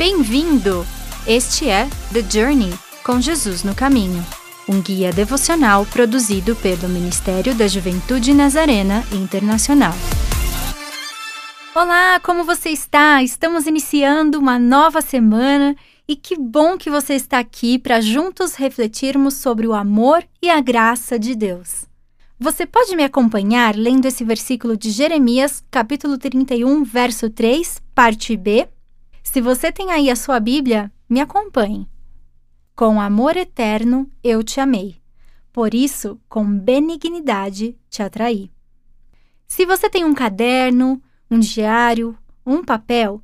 Bem-vindo! Este é The Journey com Jesus no Caminho, um guia devocional produzido pelo Ministério da Juventude Nazarena Internacional. Olá, como você está? Estamos iniciando uma nova semana e que bom que você está aqui para juntos refletirmos sobre o amor e a graça de Deus. Você pode me acompanhar lendo esse versículo de Jeremias, capítulo 31, verso 3, parte B? Se você tem aí a sua Bíblia, me acompanhe. Com amor eterno eu te amei. Por isso, com benignidade te atraí. Se você tem um caderno, um diário, um papel,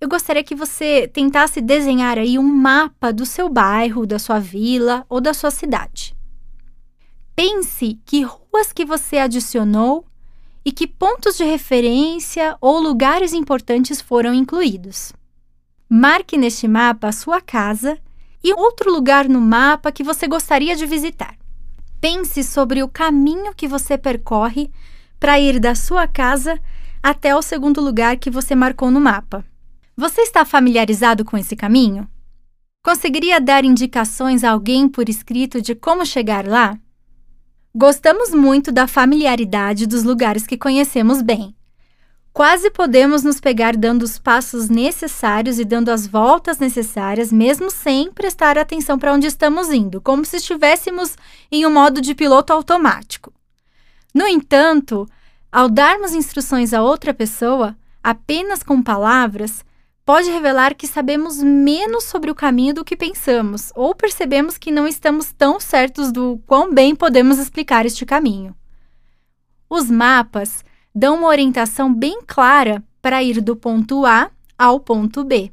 eu gostaria que você tentasse desenhar aí um mapa do seu bairro, da sua vila ou da sua cidade. Pense que ruas que você adicionou e que pontos de referência ou lugares importantes foram incluídos. Marque neste mapa a sua casa e outro lugar no mapa que você gostaria de visitar. Pense sobre o caminho que você percorre para ir da sua casa até o segundo lugar que você marcou no mapa. Você está familiarizado com esse caminho? Conseguiria dar indicações a alguém por escrito de como chegar lá? Gostamos muito da familiaridade dos lugares que conhecemos bem. Quase podemos nos pegar dando os passos necessários e dando as voltas necessárias, mesmo sem prestar atenção para onde estamos indo, como se estivéssemos em um modo de piloto automático. No entanto, ao darmos instruções a outra pessoa, apenas com palavras, pode revelar que sabemos menos sobre o caminho do que pensamos, ou percebemos que não estamos tão certos do quão bem podemos explicar este caminho. Os mapas dão uma orientação bem clara para ir do ponto A ao ponto B.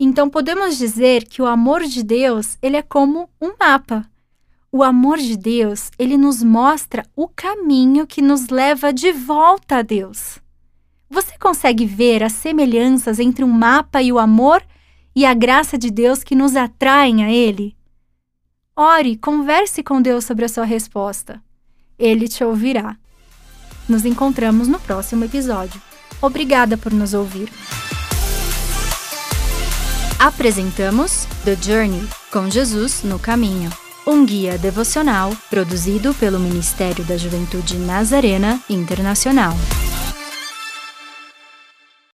Então podemos dizer que o amor de Deus, ele é como um mapa. O amor de Deus, ele nos mostra o caminho que nos leva de volta a Deus. Você consegue ver as semelhanças entre um mapa e o amor e a graça de Deus que nos atraem a ele? Ore, converse com Deus sobre a sua resposta. Ele te ouvirá. Nos encontramos no próximo episódio. Obrigada por nos ouvir. Apresentamos The Journey com Jesus no Caminho, um guia devocional produzido pelo Ministério da Juventude Nazarena Internacional.